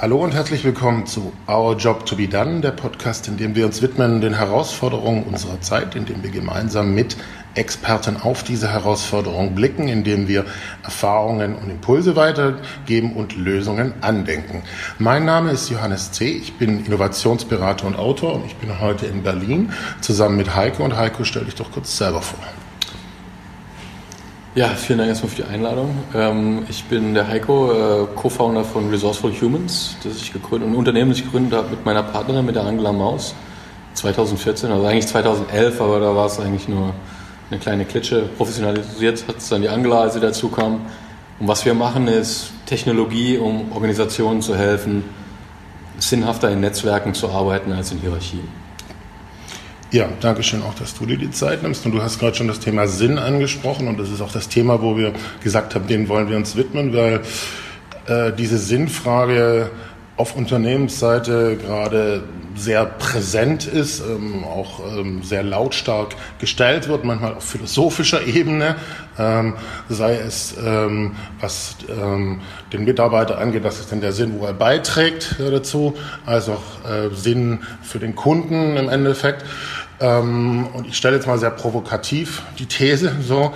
Hallo und herzlich willkommen zu Our Job to be Done, der Podcast, in dem wir uns widmen den Herausforderungen unserer Zeit, in dem wir gemeinsam mit Experten auf diese Herausforderungen blicken, indem wir Erfahrungen und Impulse weitergeben und Lösungen andenken. Mein Name ist Johannes C. Ich bin Innovationsberater und Autor und ich bin heute in Berlin zusammen mit Heiko. Und Heiko, stell dich doch kurz selber vor. Ja, vielen Dank erstmal für die Einladung. Ähm, ich bin der Heiko, äh, Co-Founder von Resourceful Humans, das ich gegründet, ein Unternehmen, das ich gegründet habe mit meiner Partnerin, mit der Angela Maus, 2014, also eigentlich 2011, aber da war es eigentlich nur eine kleine Klitsche. Professionalisiert hat es dann die Angela, als sie dazu kam. Und was wir machen, ist Technologie, um Organisationen zu helfen, sinnhafter in Netzwerken zu arbeiten als in Hierarchien. Ja, danke schön auch, dass du dir die Zeit nimmst. Und du hast gerade schon das Thema Sinn angesprochen. Und das ist auch das Thema, wo wir gesagt haben, dem wollen wir uns widmen, weil äh, diese Sinnfrage auf Unternehmensseite gerade sehr präsent ist, ähm, auch ähm, sehr lautstark gestellt wird, manchmal auf philosophischer Ebene, ähm, sei es ähm, was ähm, den Mitarbeiter angeht, was ist denn der Sinn, wo er beiträgt äh, dazu, als auch äh, Sinn für den Kunden im Endeffekt. Ähm, und ich stelle jetzt mal sehr provokativ die These so.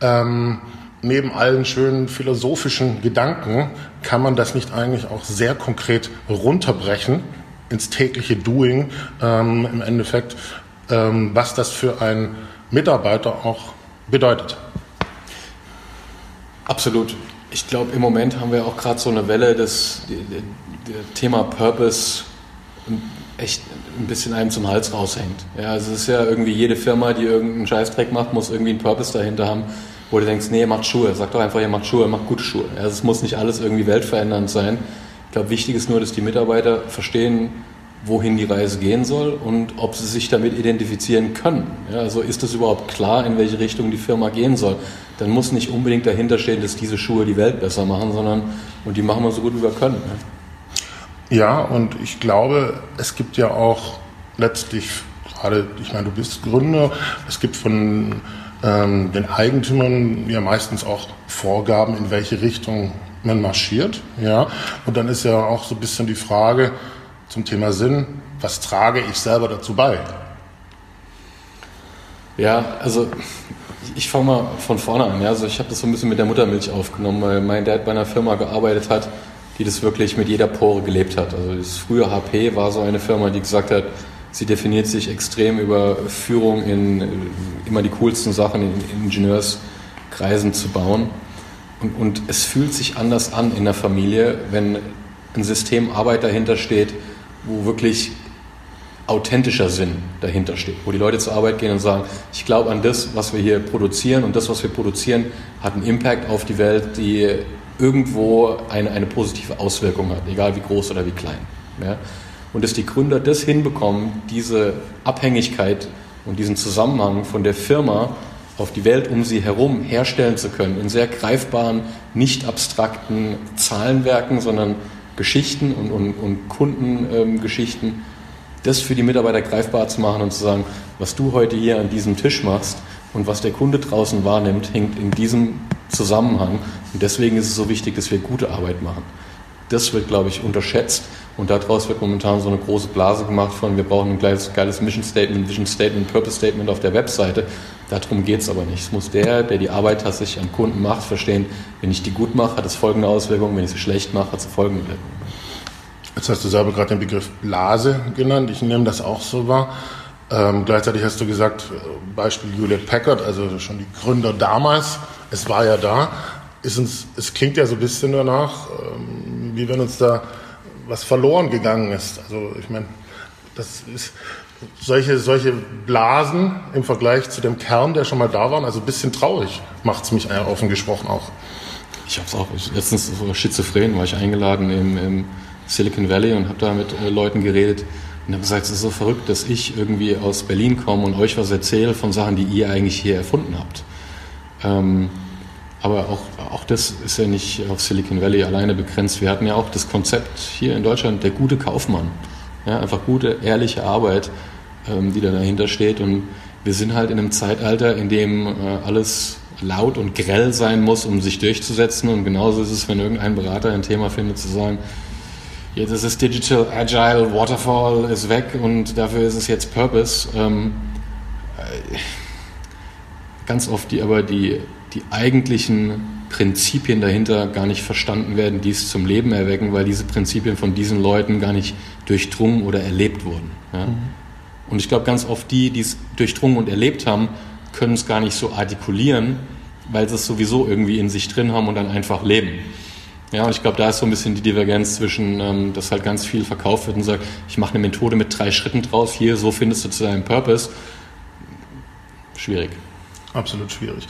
Ähm, neben allen schönen philosophischen Gedanken kann man das nicht eigentlich auch sehr konkret runterbrechen ins tägliche Doing ähm, im Endeffekt, ähm, was das für einen Mitarbeiter auch bedeutet. Absolut. Ich glaube, im Moment haben wir auch gerade so eine Welle, das Thema Purpose echt ein bisschen einem zum Hals raushängt. Ja, also es ist ja irgendwie jede Firma, die irgendeinen Scheißdreck macht, muss irgendwie einen Purpose dahinter haben, wo du denkst, nee, macht Schuhe. Sag doch einfach, ihr macht Schuhe, macht gute Schuhe. Ja, also es muss nicht alles irgendwie weltverändernd sein. Ich glaube, wichtig ist nur, dass die Mitarbeiter verstehen, wohin die Reise gehen soll und ob sie sich damit identifizieren können. Ja, also ist das überhaupt klar, in welche Richtung die Firma gehen soll? Dann muss nicht unbedingt dahinter stehen, dass diese Schuhe die Welt besser machen, sondern und die machen wir so gut wie wir können. Ja, ja und ich glaube, es gibt ja auch letztlich gerade, ich meine, du bist Gründer, es gibt von ähm, den Eigentümern ja meistens auch Vorgaben, in welche Richtung man marschiert. Ja? Und dann ist ja auch so ein bisschen die Frage zum Thema Sinn, was trage ich selber dazu bei? Ja, also ich fange mal von vorne an. Ja? Also ich habe das so ein bisschen mit der Muttermilch aufgenommen, weil mein Dad bei einer Firma gearbeitet hat, die das wirklich mit jeder Pore gelebt hat. Also das frühe HP war so eine Firma, die gesagt hat, sie definiert sich extrem über Führung in immer die coolsten Sachen in Ingenieurskreisen zu bauen. Und, und es fühlt sich anders an in der Familie, wenn ein System Arbeit dahinter steht, wo wirklich authentischer Sinn dahinter steht, wo die Leute zur Arbeit gehen und sagen, ich glaube an das, was wir hier produzieren und das, was wir produzieren, hat einen Impact auf die Welt, die irgendwo eine, eine positive Auswirkung hat, egal wie groß oder wie klein. Ja? Und dass die Gründer das hinbekommen, diese Abhängigkeit und diesen Zusammenhang von der Firma auf die Welt um sie herum herstellen zu können, in sehr greifbaren, nicht abstrakten Zahlenwerken, sondern Geschichten und, und, und Kundengeschichten, ähm, das für die Mitarbeiter greifbar zu machen und zu sagen, was du heute hier an diesem Tisch machst und was der Kunde draußen wahrnimmt, hängt in diesem Zusammenhang. Und deswegen ist es so wichtig, dass wir gute Arbeit machen. Das wird, glaube ich, unterschätzt und daraus wird momentan so eine große Blase gemacht von, wir brauchen ein geiles, geiles Mission Statement, Vision Statement, Purpose Statement auf der Webseite. Darum geht es aber nicht. Es muss der, der die Arbeit tatsächlich am Kunden macht, verstehen, wenn ich die gut mache, hat es folgende Auswirkungen, wenn ich sie schlecht mache, hat es folgende Wirkungen. Jetzt hast du selber gerade den Begriff Blase genannt. Ich nehme das auch so wahr. Ähm, gleichzeitig hast du gesagt, Beispiel Hewlett Packard, also schon die Gründer damals, es war ja da. Uns, es klingt ja so ein bisschen danach, ähm, wie wenn uns da was verloren gegangen ist. Also ich meine, das ist solche, solche Blasen im Vergleich zu dem Kern, der schon mal da war, also ein bisschen traurig macht es mich offen gesprochen auch. Ich habe es auch, letztens so schizophren war ich eingeladen im, im Silicon Valley und habe da mit äh, Leuten geredet und habe gesagt, es ist so verrückt, dass ich irgendwie aus Berlin komme und euch was erzähle von Sachen, die ihr eigentlich hier erfunden habt. Ähm, aber auch, auch das ist ja nicht auf Silicon Valley alleine begrenzt. Wir hatten ja auch das Konzept hier in Deutschland, der gute Kaufmann. Ja, einfach gute, ehrliche Arbeit, ähm, die da dahinter steht. Und wir sind halt in einem Zeitalter, in dem äh, alles laut und grell sein muss, um sich durchzusetzen. Und genauso ist es, wenn irgendein Berater ein Thema findet, zu sagen, jetzt ist es Digital, Agile, Waterfall ist weg und dafür ist es jetzt Purpose. Ähm, äh, ganz oft die aber die, die eigentlichen Prinzipien dahinter gar nicht verstanden werden, die es zum Leben erwecken, weil diese Prinzipien von diesen Leuten gar nicht durchdrungen oder erlebt wurden. Ja? Mhm. Und ich glaube, ganz oft die, die es durchdrungen und erlebt haben, können es gar nicht so artikulieren, weil sie es sowieso irgendwie in sich drin haben und dann einfach leben. Ja, und ich glaube, da ist so ein bisschen die Divergenz zwischen, ähm, dass halt ganz viel verkauft wird und sagt, ich mache eine Methode mit drei Schritten draus, hier, so findest du zu deinem Purpose. Schwierig. Absolut schwierig.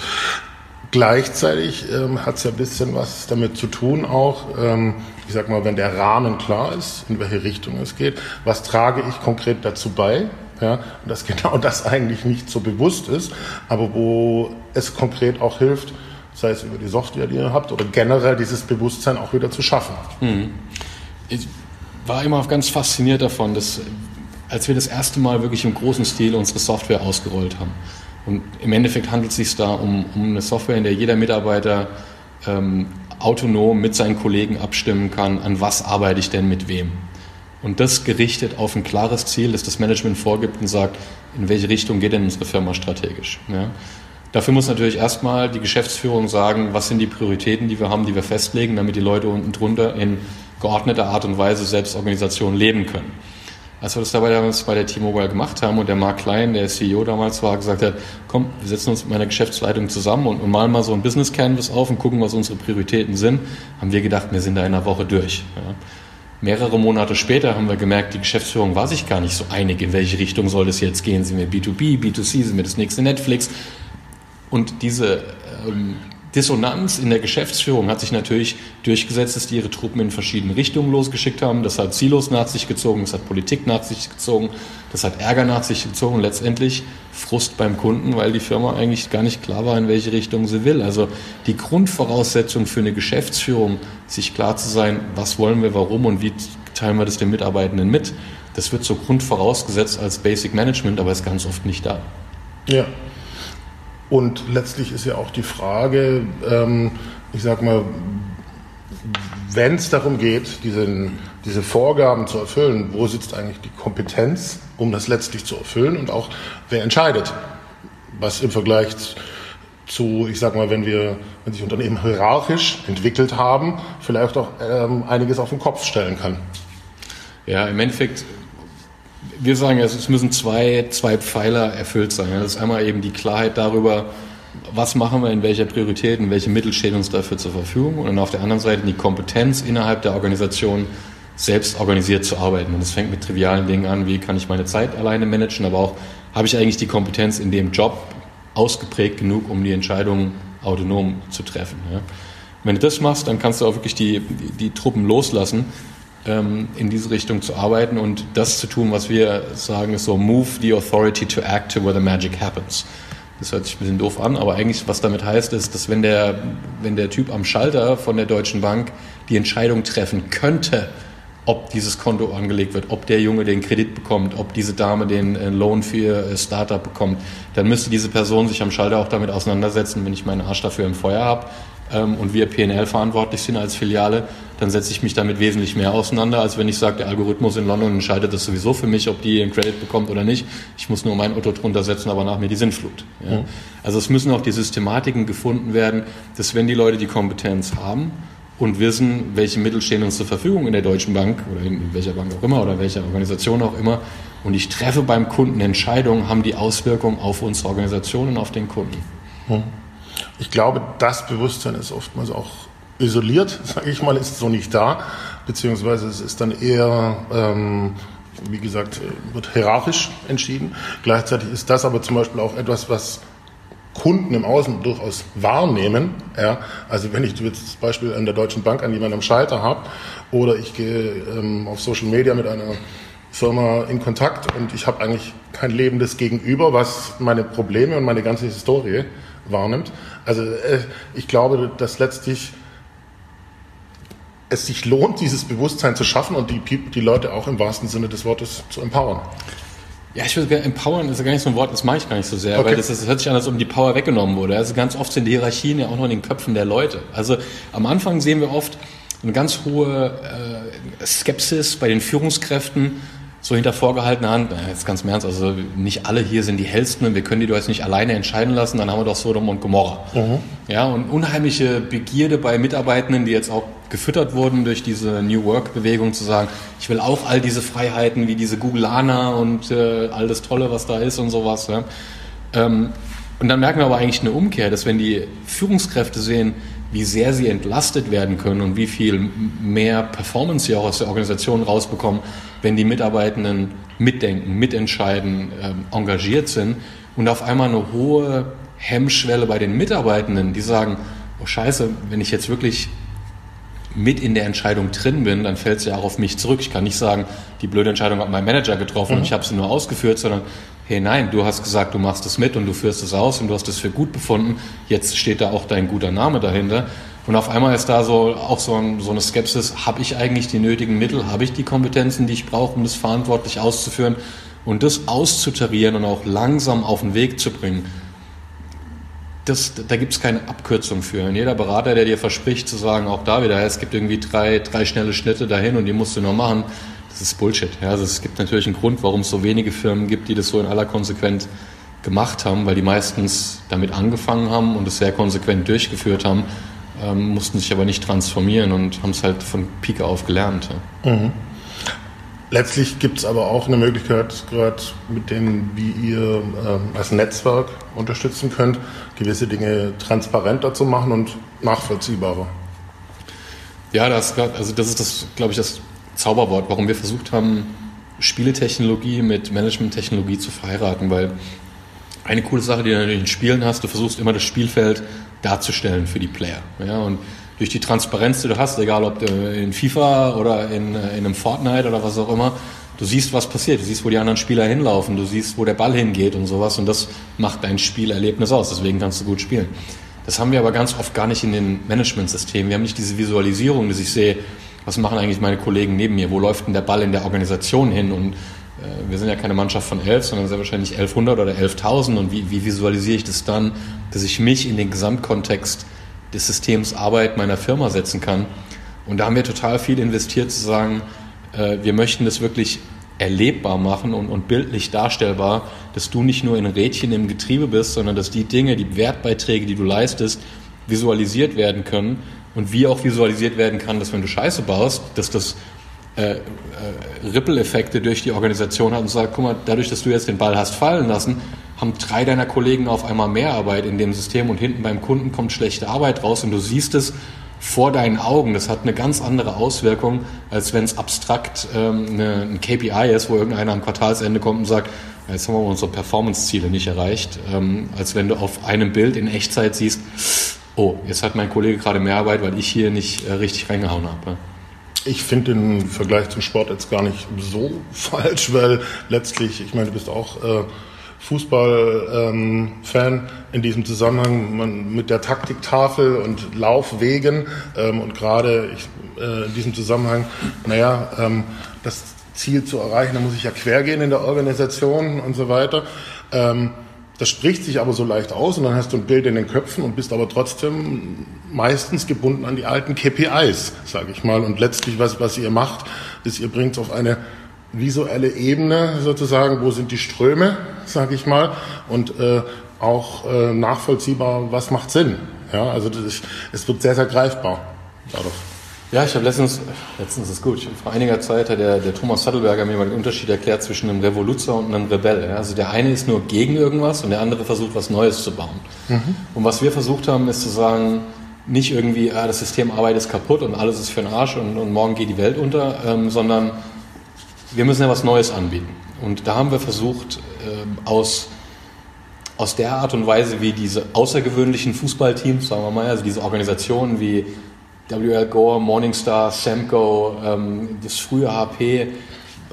Gleichzeitig ähm, hat es ja ein bisschen was damit zu tun auch, ähm, ich sag mal, wenn der Rahmen klar ist, in welche Richtung es geht, was trage ich konkret dazu bei, ja, und dass genau das eigentlich nicht so bewusst ist, aber wo es konkret auch hilft, sei es über die Software, die ihr habt, oder generell dieses Bewusstsein auch wieder zu schaffen. Mhm. Ich war immer ganz fasziniert davon, dass als wir das erste Mal wirklich im großen Stil unsere Software ausgerollt haben. Und im Endeffekt handelt es sich da um, um eine Software, in der jeder Mitarbeiter ähm, autonom mit seinen Kollegen abstimmen kann, an was arbeite ich denn mit wem. Und das gerichtet auf ein klares Ziel, das das Management vorgibt und sagt, in welche Richtung geht denn unsere Firma strategisch. Ja? Dafür muss natürlich erstmal die Geschäftsführung sagen, was sind die Prioritäten, die wir haben, die wir festlegen, damit die Leute unten drunter in geordneter Art und Weise Selbstorganisation leben können. Als wir das dabei damals bei der T-Mobile gemacht haben und der Mark Klein, der CEO damals war, gesagt hat, komm, wir setzen uns mit meiner Geschäftsleitung zusammen und, malen mal so ein Business Canvas auf und gucken, was unsere Prioritäten sind, haben wir gedacht, wir sind da in einer Woche durch. Ja. Mehrere Monate später haben wir gemerkt, die Geschäftsführung war sich gar nicht so einig, in welche Richtung soll es jetzt gehen. Sind wir B2B, B2C, sind wir das nächste Netflix? Und diese ähm, Dissonanz in der Geschäftsführung hat sich natürlich durchgesetzt, dass die ihre Truppen in verschiedene Richtungen losgeschickt haben. Das hat Silos nach sich gezogen, das hat Politik nach sich gezogen, das hat Ärger nach sich gezogen und letztendlich Frust beim Kunden, weil die Firma eigentlich gar nicht klar war, in welche Richtung sie will. Also die Grundvoraussetzung für eine Geschäftsführung, sich klar zu sein, was wollen wir, warum und wie teilen wir das den Mitarbeitenden mit, das wird so grundvorausgesetzt als Basic Management, aber ist ganz oft nicht da. Ja, und letztlich ist ja auch die Frage, ähm, ich sag mal, wenn es darum geht, diesen, diese Vorgaben zu erfüllen, wo sitzt eigentlich die Kompetenz, um das letztlich zu erfüllen und auch wer entscheidet, was im Vergleich zu, ich sag mal, wenn wir, wenn sich Unternehmen hierarchisch entwickelt haben, vielleicht auch ähm, einiges auf den Kopf stellen kann. Ja, im Endeffekt wir sagen, es müssen zwei, zwei Pfeiler erfüllt sein. Das ist einmal eben die Klarheit darüber, was machen wir in welcher Priorität, und welche Mittel stehen uns dafür zur Verfügung und dann auf der anderen Seite die Kompetenz innerhalb der Organisation selbst organisiert zu arbeiten. Und das fängt mit trivialen Dingen an, wie kann ich meine Zeit alleine managen, aber auch habe ich eigentlich die Kompetenz in dem Job ausgeprägt genug, um die Entscheidungen autonom zu treffen. Ja. Wenn du das machst, dann kannst du auch wirklich die, die, die Truppen loslassen in diese Richtung zu arbeiten und das zu tun, was wir sagen, ist so move the authority to act to where the magic happens. Das hört sich ein bisschen doof an, aber eigentlich, was damit heißt, ist, dass wenn der, wenn der Typ am Schalter von der Deutschen Bank die Entscheidung treffen könnte, ob dieses Konto angelegt wird, ob der Junge den Kredit bekommt, ob diese Dame den äh, Loan für ihr äh, Startup bekommt, dann müsste diese Person sich am Schalter auch damit auseinandersetzen, wenn ich meinen Arsch dafür im Feuer habe ähm, und wir PNL verantwortlich sind als Filiale, dann setze ich mich damit wesentlich mehr auseinander, als wenn ich sage, der Algorithmus in London entscheidet das sowieso für mich, ob die einen Credit bekommt oder nicht. Ich muss nur mein Auto drunter setzen, aber nach mir die Sintflut. Ja. Mhm. Also es müssen auch die Systematiken gefunden werden, dass wenn die Leute die Kompetenz haben und wissen, welche Mittel stehen uns zur Verfügung in der Deutschen Bank oder in welcher Bank auch immer oder welcher Organisation auch immer, und ich treffe beim Kunden Entscheidungen, haben die Auswirkungen auf unsere Organisation und auf den Kunden. Mhm. Ich glaube, das Bewusstsein ist oftmals auch isoliert, sage ich mal, ist so nicht da, beziehungsweise es ist dann eher, ähm, wie gesagt, wird hierarchisch entschieden. Gleichzeitig ist das aber zum Beispiel auch etwas, was Kunden im Außen durchaus wahrnehmen. Ja? Also wenn ich jetzt das Beispiel an der Deutschen Bank an jemanden am Schalter habe oder ich gehe ähm, auf Social Media mit einer Firma in Kontakt und ich habe eigentlich kein lebendes Gegenüber, was meine Probleme und meine ganze Historie wahrnimmt. Also äh, ich glaube, dass letztlich es sich lohnt, dieses Bewusstsein zu schaffen und die, die Leute auch im wahrsten Sinne des Wortes zu empowern. Ja, ich würde gerne, empowern ist ja gar nicht so ein Wort, das mache ich gar nicht so sehr, okay. weil das, das, hört sich an, als ob die Power weggenommen wurde. Also ganz oft sind die Hierarchien ja auch noch in den Köpfen der Leute. Also am Anfang sehen wir oft, eine ganz hohe äh, Skepsis bei den Führungskräften, so hinter vorgehaltener Hand, na, jetzt ganz im Ernst, also nicht alle hier sind die hellsten und wir können die doch jetzt nicht alleine entscheiden lassen, dann haben wir doch Sodom und Gomorra. Mhm. Ja, und unheimliche Begierde bei Mitarbeitenden, die jetzt auch gefüttert wurden durch diese New Work-Bewegung, zu sagen, ich will auch all diese Freiheiten wie diese Googleaner und äh, all das Tolle, was da ist und sowas. Ja. Ähm, und dann merken wir aber eigentlich eine Umkehr, dass wenn die Führungskräfte sehen, wie sehr sie entlastet werden können und wie viel mehr Performance sie auch aus der Organisation rausbekommen, wenn die Mitarbeitenden mitdenken, mitentscheiden, ähm, engagiert sind und auf einmal eine hohe Hemmschwelle bei den Mitarbeitenden, die sagen, oh scheiße, wenn ich jetzt wirklich mit in der Entscheidung drin bin, dann fällt sie auch auf mich zurück. Ich kann nicht sagen, die blöde Entscheidung hat mein Manager getroffen mhm. und ich habe sie nur ausgeführt, sondern hey nein, du hast gesagt, du machst es mit und du führst es aus und du hast es für gut befunden, jetzt steht da auch dein guter Name dahinter. Und auf einmal ist da so auch so, ein, so eine Skepsis, habe ich eigentlich die nötigen Mittel, habe ich die Kompetenzen, die ich brauche, um das verantwortlich auszuführen und das auszutarieren und auch langsam auf den Weg zu bringen. Das, da gibt es keine Abkürzung für. Und jeder Berater, der dir verspricht zu sagen, auch da wieder, es gibt irgendwie drei, drei schnelle Schnitte dahin und die musst du nur machen, das ist Bullshit. Ja, also es gibt natürlich einen Grund, warum es so wenige Firmen gibt, die das so in aller Konsequenz gemacht haben, weil die meistens damit angefangen haben und es sehr konsequent durchgeführt haben, ähm, mussten sich aber nicht transformieren und haben es halt von Pike auf gelernt. Ja. Mhm. Letztlich gibt es aber auch eine Möglichkeit, gerade mit dem, wie ihr äh, als Netzwerk unterstützen könnt, gewisse Dinge transparenter zu machen und nachvollziehbarer. Ja, das, also das ist das, glaube ich, das Zauberwort, warum wir versucht haben, Spieletechnologie mit Managementtechnologie zu verheiraten, weil eine coole Sache, die du in Spielen hast, du versuchst immer das Spielfeld darzustellen für die Player. Ja? Und durch die Transparenz, die du hast, egal ob in FIFA oder in, in einem Fortnite oder was auch immer, du siehst, was passiert, du siehst, wo die anderen Spieler hinlaufen, du siehst, wo der Ball hingeht und sowas. Und das macht dein Spielerlebnis aus, deswegen kannst du gut spielen. Das haben wir aber ganz oft gar nicht in den Managementsystemen. Wir haben nicht diese Visualisierung, dass ich sehe, was machen eigentlich meine Kollegen neben mir, wo läuft denn der Ball in der Organisation hin? Und äh, wir sind ja keine Mannschaft von elf, sondern sehr wahrscheinlich 1100 oder 11.000 und wie, wie visualisiere ich das dann, dass ich mich in den Gesamtkontext des Systems Arbeit meiner Firma setzen kann. Und da haben wir total viel investiert zu sagen, äh, wir möchten das wirklich erlebbar machen und, und bildlich darstellbar, dass du nicht nur ein Rädchen im Getriebe bist, sondern dass die Dinge, die Wertbeiträge, die du leistest, visualisiert werden können und wie auch visualisiert werden kann, dass wenn du Scheiße baust, dass das äh, äh, Ripple-Effekte durch die Organisation hat und sagt, guck mal, dadurch, dass du jetzt den Ball hast fallen lassen, haben drei deiner Kollegen auf einmal mehr Arbeit in dem System und hinten beim Kunden kommt schlechte Arbeit raus und du siehst es vor deinen Augen. Das hat eine ganz andere Auswirkung, als wenn es abstrakt ähm, eine, ein KPI ist, wo irgendeiner am Quartalsende kommt und sagt, jetzt haben wir unsere Performance-Ziele nicht erreicht, ähm, als wenn du auf einem Bild in Echtzeit siehst, oh, jetzt hat mein Kollege gerade mehr Arbeit, weil ich hier nicht äh, richtig reingehauen habe. Ich finde den Vergleich zum Sport jetzt gar nicht so falsch, weil letztlich, ich meine, du bist auch äh, Fußballfan ähm, in diesem Zusammenhang man, mit der Taktiktafel und Laufwegen ähm, und gerade äh, in diesem Zusammenhang, naja, ähm, das Ziel zu erreichen, da muss ich ja quer gehen in der Organisation und so weiter. Ähm, das spricht sich aber so leicht aus und dann hast du ein Bild in den Köpfen und bist aber trotzdem meistens gebunden an die alten KPIs, sage ich mal. Und letztlich, was, was ihr macht, ist, ihr bringt es auf eine visuelle Ebene sozusagen, wo sind die Ströme, sage ich mal, und äh, auch äh, nachvollziehbar, was macht Sinn. Ja, also ist, es wird sehr, sehr greifbar dadurch. Ja, ich habe letztens, letztens ist gut, vor einiger Zeit hat der, der Thomas Sattelberger mir mal den Unterschied erklärt zwischen einem Revoluzer und einem Rebell. Also der eine ist nur gegen irgendwas und der andere versucht, was Neues zu bauen. Mhm. Und was wir versucht haben, ist zu sagen, nicht irgendwie, ah, das System Arbeit ist kaputt und alles ist für den Arsch und, und morgen geht die Welt unter, ähm, sondern wir müssen ja was Neues anbieten. Und da haben wir versucht, ähm, aus, aus der Art und Weise, wie diese außergewöhnlichen Fußballteams, sagen wir mal, also diese Organisationen wie WL Gore, Morningstar, Semco, ähm, das frühe HP,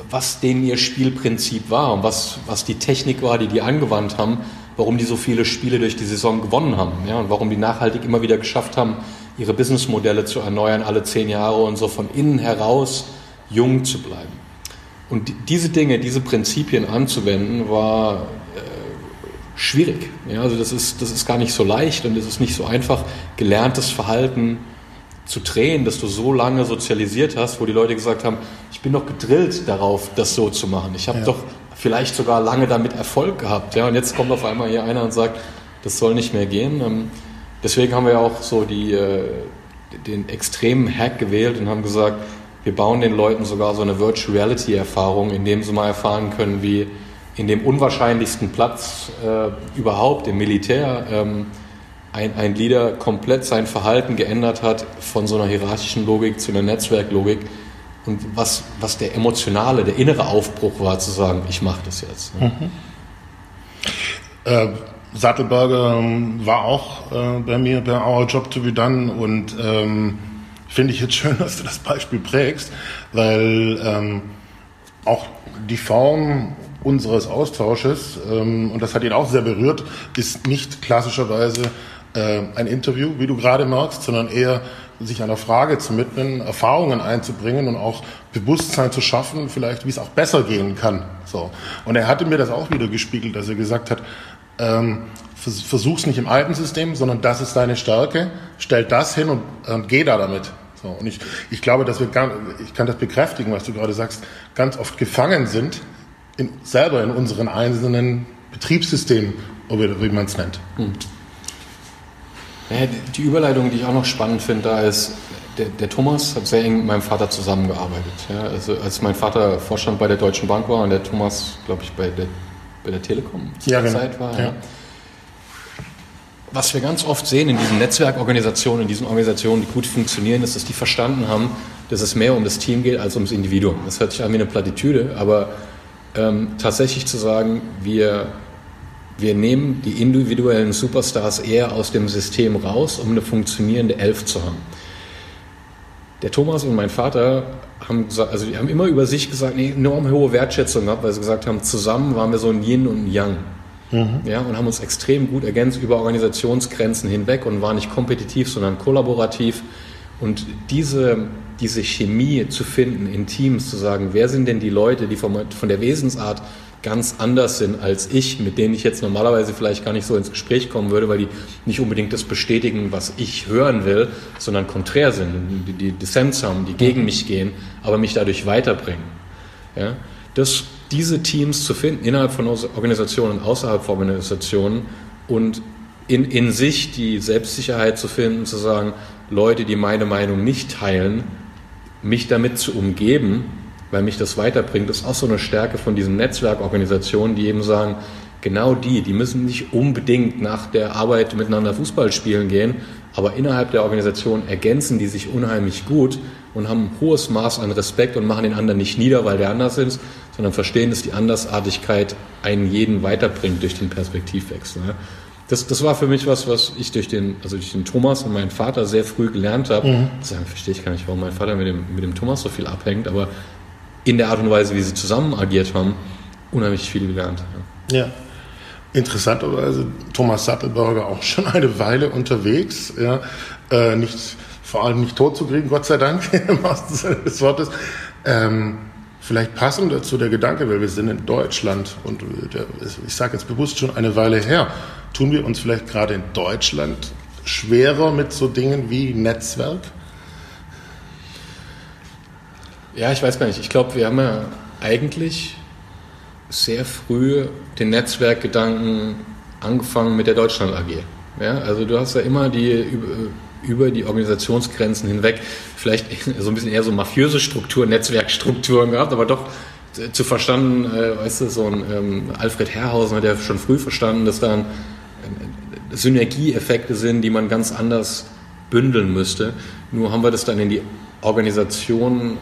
was denen ihr Spielprinzip war und was, was die Technik war, die die angewandt haben, warum die so viele Spiele durch die Saison gewonnen haben ja, und warum die nachhaltig immer wieder geschafft haben, ihre Businessmodelle zu erneuern alle zehn Jahre und so von innen heraus jung zu bleiben. Und diese Dinge, diese Prinzipien anzuwenden, war äh, schwierig. Ja, also das ist, das ist gar nicht so leicht und es ist nicht so einfach, gelerntes Verhalten zu drehen, dass du so lange sozialisiert hast, wo die Leute gesagt haben, ich bin doch gedrillt darauf, das so zu machen. Ich habe ja. doch vielleicht sogar lange damit Erfolg gehabt. Ja, und jetzt kommt auf einmal hier einer und sagt, das soll nicht mehr gehen. Ähm, deswegen haben wir auch so die, äh, den extremen Hack gewählt und haben gesagt, wir bauen den Leuten sogar so eine Virtual Reality Erfahrung, indem sie mal erfahren können, wie in dem unwahrscheinlichsten Platz äh, überhaupt im Militär ähm, ein, ein Leader komplett sein Verhalten geändert hat von so einer hierarchischen Logik zu einer Netzwerklogik und was, was der emotionale, der innere Aufbruch war, zu sagen, ich mache das jetzt. Ne? Mhm. Äh, Sattelberger ähm, war auch äh, bei mir bei Our Job to be Done und ähm, finde ich jetzt schön, dass du das Beispiel prägst, weil ähm, auch die Form unseres Austausches, ähm, und das hat ihn auch sehr berührt, ist nicht klassischerweise äh, ein Interview, wie du gerade merkst, sondern eher sich einer Frage zu widmen, Erfahrungen einzubringen und auch Bewusstsein zu schaffen, vielleicht wie es auch besser gehen kann. So. Und er hatte mir das auch wieder gespiegelt, dass er gesagt hat, ähm, versuch's nicht im alten System, sondern das ist deine Stärke, stell das hin und, und geh da damit. So. Und ich, ich glaube, dass wir, gar, ich kann das bekräftigen, was du gerade sagst, ganz oft gefangen sind, in, selber in unseren einzelnen Betriebssystemen, oder wie man es nennt. Hm. Ja, die Überleitung, die ich auch noch spannend finde, da ist, der, der, Thomas hat sehr eng mit meinem Vater zusammengearbeitet. Ja, also als mein Vater Vorstand bei der Deutschen Bank war und der Thomas, glaube ich, bei der, bei der Telekom zur ja, genau. Zeit war. Ja. Was wir ganz oft sehen in diesen Netzwerkorganisationen, in diesen Organisationen, die gut funktionieren, ist, dass die verstanden haben, dass es mehr um das Team geht als ums Individuum. Das hört sich an wie eine Plattitüde, aber ähm, tatsächlich zu sagen, wir wir nehmen die individuellen Superstars eher aus dem System raus, um eine funktionierende Elf zu haben. Der Thomas und mein Vater haben gesagt, also die haben immer über sich gesagt, eine enorm hohe Wertschätzung gehabt, weil sie gesagt haben, zusammen waren wir so ein Yin und ein Yang. Mhm. Ja, und haben uns extrem gut ergänzt über Organisationsgrenzen hinweg und waren nicht kompetitiv, sondern kollaborativ. Und diese, diese Chemie zu finden in Teams, zu sagen, wer sind denn die Leute, die von, von der Wesensart ganz anders sind als ich, mit denen ich jetzt normalerweise vielleicht gar nicht so ins Gespräch kommen würde, weil die nicht unbedingt das bestätigen, was ich hören will, sondern konträr sind, die, die Dissens haben, die gegen mich gehen, aber mich dadurch weiterbringen. Ja? Das, diese Teams zu finden innerhalb von Organisationen und außerhalb von Organisationen und in, in sich die Selbstsicherheit zu finden, zu sagen, Leute, die meine Meinung nicht teilen, mich damit zu umgeben, weil mich das weiterbringt. Ist auch so eine Stärke von diesen Netzwerkorganisationen, die eben sagen, genau die, die müssen nicht unbedingt nach der Arbeit miteinander Fußball spielen gehen, aber innerhalb der Organisation ergänzen die sich unheimlich gut und haben ein hohes Maß an Respekt und machen den anderen nicht nieder, weil der anders ist, sondern verstehen, dass die Andersartigkeit einen jeden weiterbringt durch den Perspektivwechsel. Das, das war für mich was, was ich durch den, also durch den Thomas und meinen Vater sehr früh gelernt habe. Mhm. Sagen, verstehe ich gar nicht, warum mein Vater mit dem, mit dem Thomas so viel abhängt, aber in der Art und Weise, wie sie zusammen agiert haben, unheimlich viel gelernt. Ja. ja. Interessanterweise Thomas Sattelberger auch schon eine Weile unterwegs, ja, äh, nicht, vor allem nicht tot zu kriegen, Gott sei Dank, im wahrsten Sinne des Wortes. Ähm, vielleicht passend dazu der Gedanke, weil wir sind in Deutschland und ich sage jetzt bewusst schon eine Weile her, tun wir uns vielleicht gerade in Deutschland schwerer mit so Dingen wie Netzwerk? Ja, ich weiß gar nicht. Ich glaube, wir haben ja eigentlich sehr früh den Netzwerkgedanken angefangen mit der Deutschland AG. Ja, also du hast ja immer die über die Organisationsgrenzen hinweg vielleicht so ein bisschen eher so mafiöse Strukturen, Netzwerkstrukturen gehabt, aber doch zu verstanden, äh, weißt du, so ein ähm, Alfred Herrhausen hat ja schon früh verstanden, dass da äh, Synergieeffekte sind, die man ganz anders bündeln müsste. Nur haben wir das dann in die Organisation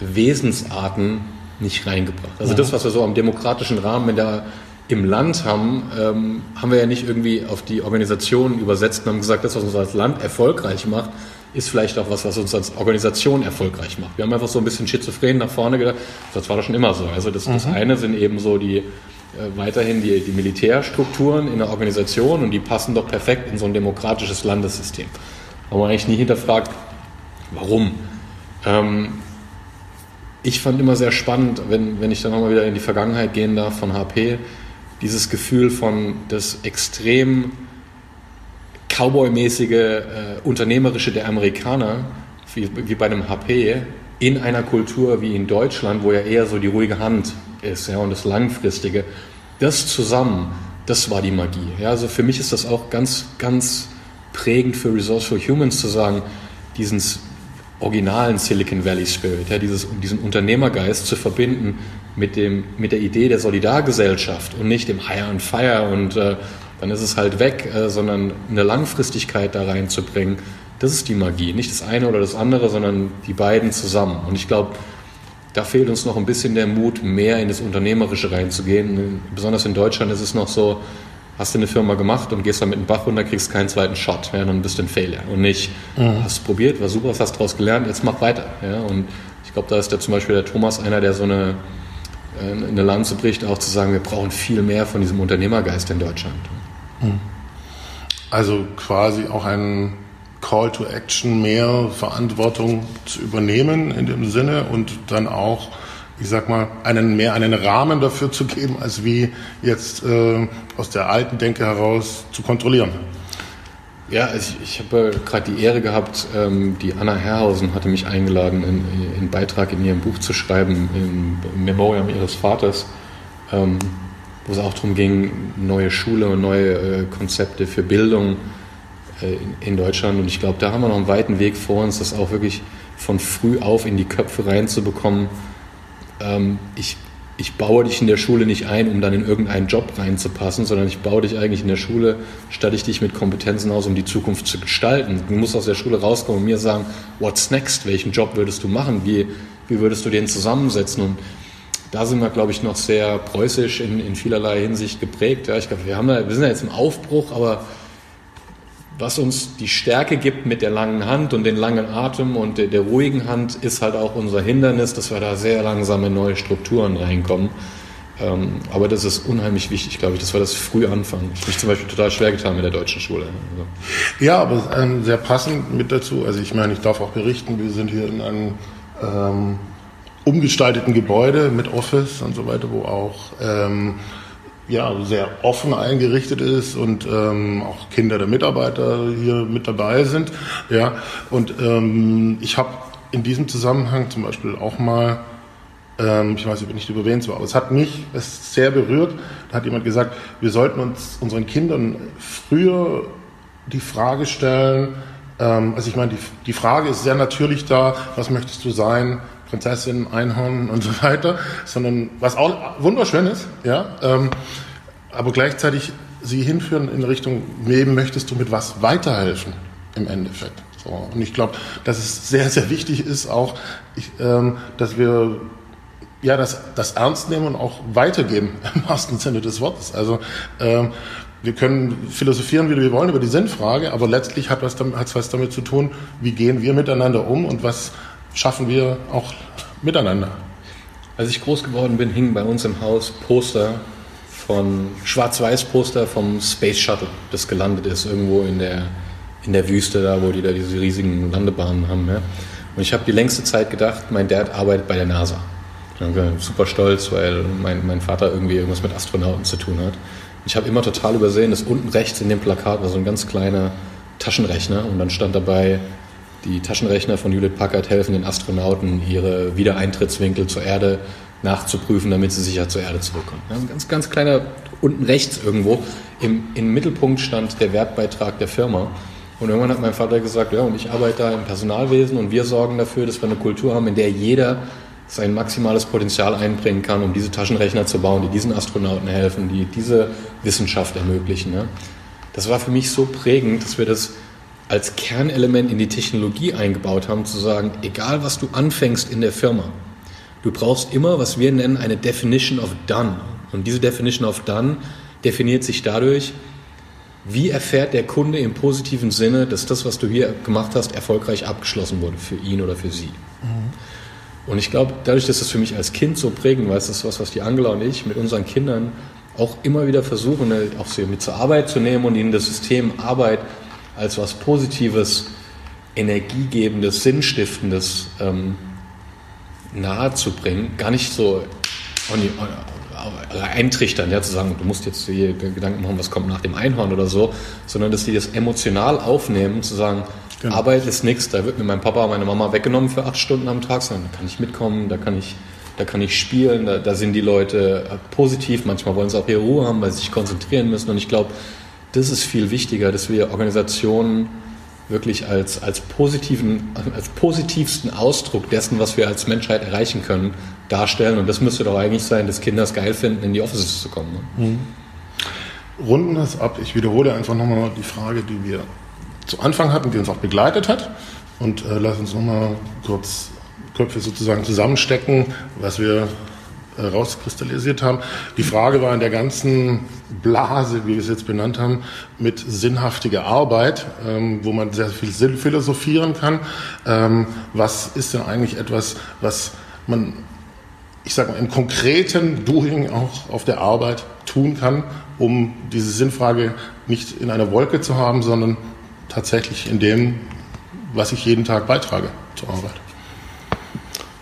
Wesensarten nicht reingebracht. Also ja. das, was wir so am demokratischen Rahmen in der, im Land haben, ähm, haben wir ja nicht irgendwie auf die Organisation übersetzt und haben gesagt, das, was uns als Land erfolgreich macht, ist vielleicht auch was, was uns als Organisation erfolgreich macht. Wir haben einfach so ein bisschen schizophren nach vorne gedacht. Das war doch schon immer so. Also das, mhm. das eine sind eben so die äh, weiterhin die, die Militärstrukturen in der Organisation und die passen doch perfekt in so ein demokratisches Landessystem. Aber man eigentlich nie hinterfragt, warum. Ähm, ich fand immer sehr spannend, wenn, wenn ich dann nochmal wieder in die Vergangenheit gehen darf von HP, dieses Gefühl von des extrem Cowboy-mäßige, äh, unternehmerische der Amerikaner, wie, wie bei einem HP, in einer Kultur wie in Deutschland, wo ja eher so die ruhige Hand ist ja, und das Langfristige, das zusammen, das war die Magie. Ja, also für mich ist das auch ganz, ganz prägend für Resourceful Humans zu sagen, diesen originalen Silicon Valley Spirit, ja, dieses, diesen Unternehmergeist zu verbinden mit, dem, mit der Idee der Solidargesellschaft und nicht dem Hire and Fire und äh, dann ist es halt weg, äh, sondern eine Langfristigkeit da reinzubringen, das ist die Magie. Nicht das eine oder das andere, sondern die beiden zusammen. Und ich glaube, da fehlt uns noch ein bisschen der Mut, mehr in das Unternehmerische reinzugehen. Besonders in Deutschland ist es noch so, hast du eine Firma gemacht und gehst dann mit dem Bach runter, kriegst keinen zweiten Shot, ja, dann bist du ein Failure. Und nicht, mhm. hast es probiert, war super, hast daraus gelernt, jetzt mach weiter. Ja. Und ich glaube, da ist der, zum Beispiel der Thomas einer, der so eine, äh, eine Lanze bricht, auch zu sagen, wir brauchen viel mehr von diesem Unternehmergeist in Deutschland. Mhm. Also quasi auch ein Call to Action, mehr Verantwortung zu übernehmen in dem Sinne und dann auch, ich sag mal, einen mehr einen Rahmen dafür zu geben, als wie jetzt äh, aus der alten Denke heraus zu kontrollieren. Ja, also ich, ich habe gerade die Ehre gehabt, ähm, die Anna Herrhausen hatte mich eingeladen, einen Beitrag in ihrem Buch zu schreiben, im, im Memoriam ihres Vaters, ähm, wo es auch darum ging, neue Schule und neue äh, Konzepte für Bildung äh, in Deutschland. Und ich glaube, da haben wir noch einen weiten Weg vor uns, das auch wirklich von früh auf in die Köpfe reinzubekommen. Ähm, ich, ich baue dich in der Schule nicht ein, um dann in irgendeinen Job reinzupassen, sondern ich baue dich eigentlich in der Schule, statte ich dich mit Kompetenzen aus, um die Zukunft zu gestalten. Du musst aus der Schule rauskommen und mir sagen, what's next? Welchen Job würdest du machen? Wie, wie würdest du den zusammensetzen? Und da sind wir, glaube ich, noch sehr preußisch in, in vielerlei Hinsicht geprägt. Ja, ich glaube, wir, haben wir sind ja jetzt im Aufbruch, aber was uns die Stärke gibt mit der langen Hand und den langen Atem und der, der, ruhigen Hand, ist halt auch unser Hindernis, dass wir da sehr langsam in neue Strukturen reinkommen. Ähm, aber das ist unheimlich wichtig, glaube ich, dass wir das früh anfangen. Ich mich zum Beispiel total schwer getan mit der deutschen Schule. Also. Ja, aber ähm, sehr passend mit dazu. Also ich meine, ich darf auch berichten, wir sind hier in einem ähm, umgestalteten Gebäude mit Office und so weiter, wo auch ähm, ja, sehr offen eingerichtet ist und ähm, auch Kinder der Mitarbeiter hier mit dabei sind. Ja, und ähm, ich habe in diesem Zusammenhang zum Beispiel auch mal, ähm, ich weiß nicht, über wen es war, aber es hat mich es sehr berührt. Da hat jemand gesagt, wir sollten uns unseren Kindern früher die Frage stellen, ähm, also ich meine, die, die Frage ist sehr natürlich da, was möchtest du sein? Prinzessin, Einhorn und so weiter, sondern was auch wunderschön ist, ja, ähm, aber gleichzeitig sie hinführen in Richtung, wem möchtest du mit was weiterhelfen im Endeffekt. So, und ich glaube, dass es sehr, sehr wichtig ist auch, ich, ähm, dass wir ja, das, das ernst nehmen und auch weitergeben im wahrsten Sinne des Wortes. Also ähm, wir können philosophieren, wie wir wollen, über die Sinnfrage, aber letztlich hat es was, was damit zu tun, wie gehen wir miteinander um und was schaffen wir auch miteinander. Als ich groß geworden bin, hingen bei uns im Haus Poster von Schwarz-Weiß-Poster vom Space Shuttle, das gelandet ist irgendwo in der, in der Wüste, da wo die da diese riesigen Landebahnen haben. Ja. Und ich habe die längste Zeit gedacht, mein Dad arbeitet bei der NASA. Ich bin super stolz, weil mein, mein Vater irgendwie irgendwas mit Astronauten zu tun hat. Ich habe immer total übersehen, dass unten rechts in dem Plakat war so ein ganz kleiner Taschenrechner und dann stand dabei die Taschenrechner von Hewlett Packard helfen den Astronauten, ihre Wiedereintrittswinkel zur Erde nachzuprüfen, damit sie sicher zur Erde zurückkommen. Ein ganz, ganz kleiner, unten rechts irgendwo, im, im Mittelpunkt stand der Wertbeitrag der Firma. Und irgendwann hat mein Vater gesagt, ja, und ich arbeite da im Personalwesen und wir sorgen dafür, dass wir eine Kultur haben, in der jeder sein maximales Potenzial einbringen kann, um diese Taschenrechner zu bauen, die diesen Astronauten helfen, die diese Wissenschaft ermöglichen. Ja. Das war für mich so prägend, dass wir das als Kernelement in die Technologie eingebaut haben, zu sagen, egal was du anfängst in der Firma, du brauchst immer, was wir nennen, eine Definition of Done. Und diese Definition of Done definiert sich dadurch, wie erfährt der Kunde im positiven Sinne, dass das, was du hier gemacht hast, erfolgreich abgeschlossen wurde für ihn oder für sie. Mhm. Und ich glaube, dadurch, dass das für mich als Kind so prägend war, ist das was, was die Angela und ich mit unseren Kindern auch immer wieder versuchen, auch sie mit zur Arbeit zu nehmen und ihnen das System Arbeit als was Positives, Energiegebendes, Sinnstiftendes ähm, nahezubringen. Gar nicht so eintrichtern, ja, zu sagen, du musst jetzt hier Gedanken machen, was kommt nach dem Einhorn oder so, sondern dass die das emotional aufnehmen, zu sagen, genau. Arbeit ist nichts, da wird mir mein Papa, meine Mama weggenommen für acht Stunden am Tag, sondern da kann ich mitkommen, da kann ich, da kann ich spielen, da, da sind die Leute positiv, manchmal wollen sie auch ihre Ruhe haben, weil sie sich konzentrieren müssen und ich glaube, das ist viel wichtiger, dass wir Organisationen wirklich als, als, positiven, als positivsten Ausdruck dessen, was wir als Menschheit erreichen können, darstellen. Und das müsste doch eigentlich sein, dass Kinder es geil finden, in die Offices zu kommen. Ne? Mhm. Runden das ab. Ich wiederhole einfach nochmal die Frage, die wir zu Anfang hatten, die uns auch begleitet hat. Und äh, lass uns nochmal kurz Köpfe sozusagen zusammenstecken, was wir rauskristallisiert haben. Die Frage war in der ganzen Blase, wie wir es jetzt benannt haben, mit sinnhaftiger Arbeit, ähm, wo man sehr viel Sinn philosophieren kann. Ähm, was ist denn eigentlich etwas, was man, ich sage mal, im konkreten Doing auch auf der Arbeit tun kann, um diese Sinnfrage nicht in einer Wolke zu haben, sondern tatsächlich in dem, was ich jeden Tag beitrage zur Arbeit.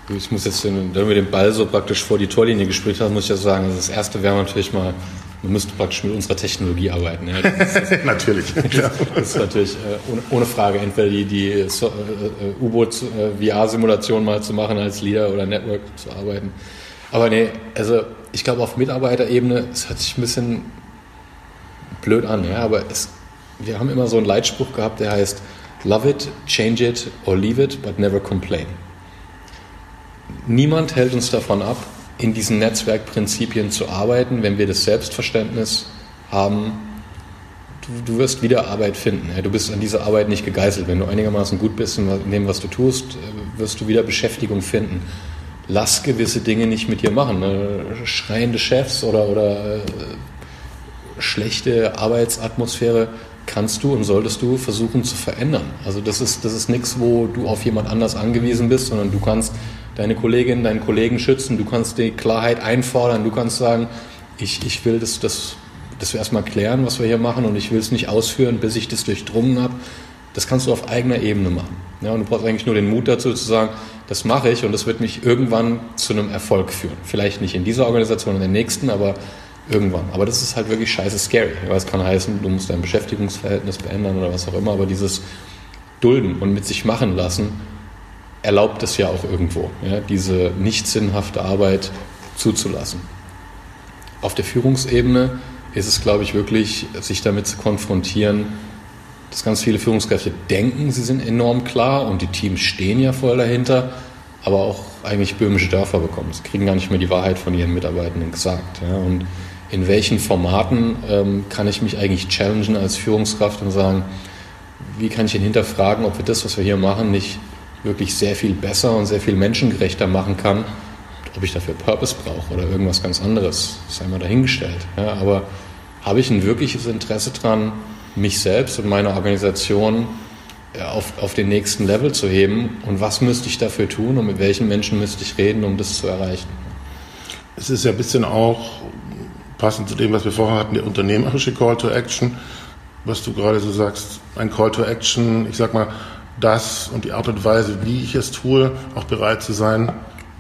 Ich muss jetzt, wenn wir den Ball so praktisch vor die Torlinie gespielt haben, muss ich ja sagen, das erste wäre natürlich mal, man müsste praktisch mit unserer Technologie arbeiten. Ja. Das ist, natürlich. das ist natürlich äh, ohne, ohne, Frage, entweder die, die so, äh, äh U-Boot-VR-Simulation mal zu machen als Leader oder Network zu arbeiten. Aber nee, also ich glaube auf Mitarbeiterebene, es hört sich ein bisschen blöd an, ja, aber es, wir haben immer so einen Leitspruch gehabt, der heißt Love it, change it or leave it, but never complain niemand hält uns davon ab, in diesen Netzwerkprinzipien zu arbeiten, wenn wir das Selbstverständnis haben, du, du wirst wieder Arbeit finden. Du bist an dieser Arbeit nicht gegeißelt. Wenn du einigermaßen gut bist in dem, was du tust, äh, wirst du wieder Beschäftigung finden. Lass gewisse Dinge nicht mit dir machen. Ne? Schreiende Chefs oder, oder äh, schlechte Arbeitsatmosphäre kannst du und solltest du versuchen zu verändern. Also das ist, das ist nichts, wo du auf jemand anders angewiesen bist, sondern du kannst deine Kolleginnen, deinen Kollegen schützen, du kannst die Klarheit einfordern, du kannst sagen, ich, ich will, dass, dass, dass wir erstmal klären, was wir hier machen und ich will es nicht ausführen, bis ich das durchdrungen habe. Das kannst du auf eigener Ebene machen. Ja, und du brauchst eigentlich nur den Mut dazu zu sagen, das mache ich und das wird mich irgendwann zu einem Erfolg führen. Vielleicht nicht in dieser Organisation, in der nächsten, aber irgendwann. Aber das ist halt wirklich scheiße scary. Weil es kann heißen, du musst dein Beschäftigungsverhältnis beändern oder was auch immer, aber dieses Dulden und mit sich machen lassen, erlaubt es ja auch irgendwo, ja, diese nicht sinnhafte Arbeit zuzulassen. Auf der Führungsebene ist es, glaube ich, wirklich, sich damit zu konfrontieren, dass ganz viele Führungskräfte denken, sie sind enorm klar und die Teams stehen ja voll dahinter, aber auch eigentlich böhmische Dörfer bekommen. Sie kriegen gar nicht mehr die Wahrheit von ihren Mitarbeitenden gesagt. Ja. Und in welchen Formaten ähm, kann ich mich eigentlich challengen als Führungskraft und sagen, wie kann ich ihn hinterfragen, ob wir das, was wir hier machen, nicht wirklich sehr viel besser und sehr viel menschengerechter machen kann. Ob ich dafür Purpose brauche oder irgendwas ganz anderes, sei mal dahingestellt. Ja, aber habe ich ein wirkliches Interesse daran, mich selbst und meine Organisation äh, auf, auf den nächsten Level zu heben? Und was müsste ich dafür tun und mit welchen Menschen müsste ich reden, um das zu erreichen? Es ist ja ein bisschen auch passend zu dem, was wir vorher hatten, der unternehmerische Call to Action, was du gerade so sagst, ein Call to Action, ich sag mal, das und die Art und Weise, wie ich es tue, auch bereit zu sein,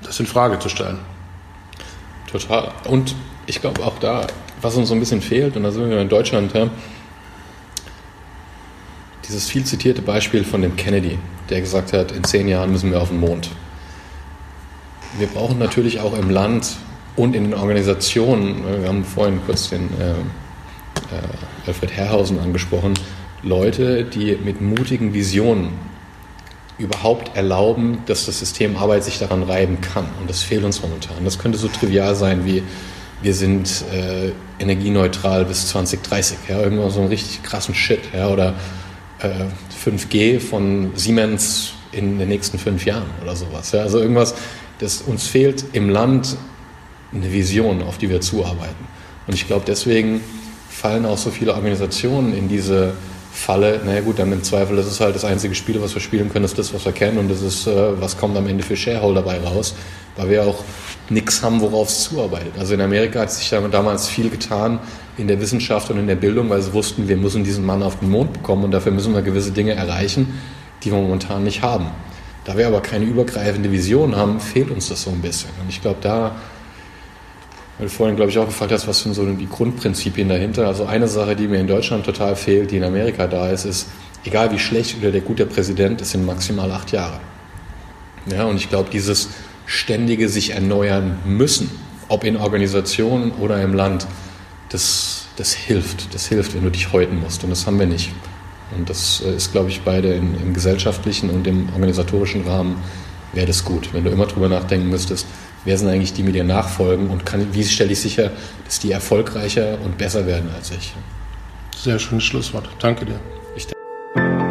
das in Frage zu stellen. Total. Und ich glaube auch da, was uns so ein bisschen fehlt, und da sind wir in Deutschland, ja, dieses viel zitierte Beispiel von dem Kennedy, der gesagt hat, in zehn Jahren müssen wir auf den Mond. Wir brauchen natürlich auch im Land und in den Organisationen, wir haben vorhin kurz den äh, äh, Alfred Herrhausen angesprochen, Leute, die mit mutigen Visionen überhaupt erlauben, dass das System Arbeit sich daran reiben kann. Und das fehlt uns momentan. Das könnte so trivial sein wie, wir sind äh, energieneutral bis 2030. Ja, irgendwann so einen richtig krassen Shit. Ja, oder äh, 5G von Siemens in den nächsten fünf Jahren oder sowas. Ja, also irgendwas, das uns fehlt im Land eine Vision, auf die wir zuarbeiten. Und ich glaube, deswegen fallen auch so viele Organisationen in diese Falle, naja gut, dann im Zweifel ist es halt das einzige Spiel, was wir spielen können, ist das, was wir kennen und das ist, äh, was kommt am Ende für Shareholder dabei raus, weil wir auch nichts haben, worauf es zuarbeitet. Also in Amerika hat sich damals viel getan in der Wissenschaft und in der Bildung, weil sie wussten, wir müssen diesen Mann auf den Mond bekommen und dafür müssen wir gewisse Dinge erreichen, die wir momentan nicht haben. Da wir aber keine übergreifende Vision haben, fehlt uns das so ein bisschen. Und ich glaube, da Weil du vorhin, glaube ich, auch gefragt hast, was sind so die Grundprinzipien dahinter. Also eine Sache, die mir in Deutschland total fehlt, die in Amerika da ist, ist, egal wie schlecht oder der gut der Präsident, es sind maximal acht Jahre. Ja, und ich glaube, dieses ständige sich erneuern müssen, ob in Organisationen oder im Land, das, das hilft. Das hilft, wenn du dich häuten musst. Und das haben wir nicht. Und das äh, ist, glaube ich, beide im, im gesellschaftlichen und im organisatorischen Rahmen wäre das gut. Wenn du immer drüber nachdenken müsstest, wer sind eigentlich die, die mir nachfolgen und kann, wie stelle ich sicher, dass die erfolgreicher und besser werden als ich. Sehr schönes Schlusswort. Danke dir. Ich danke.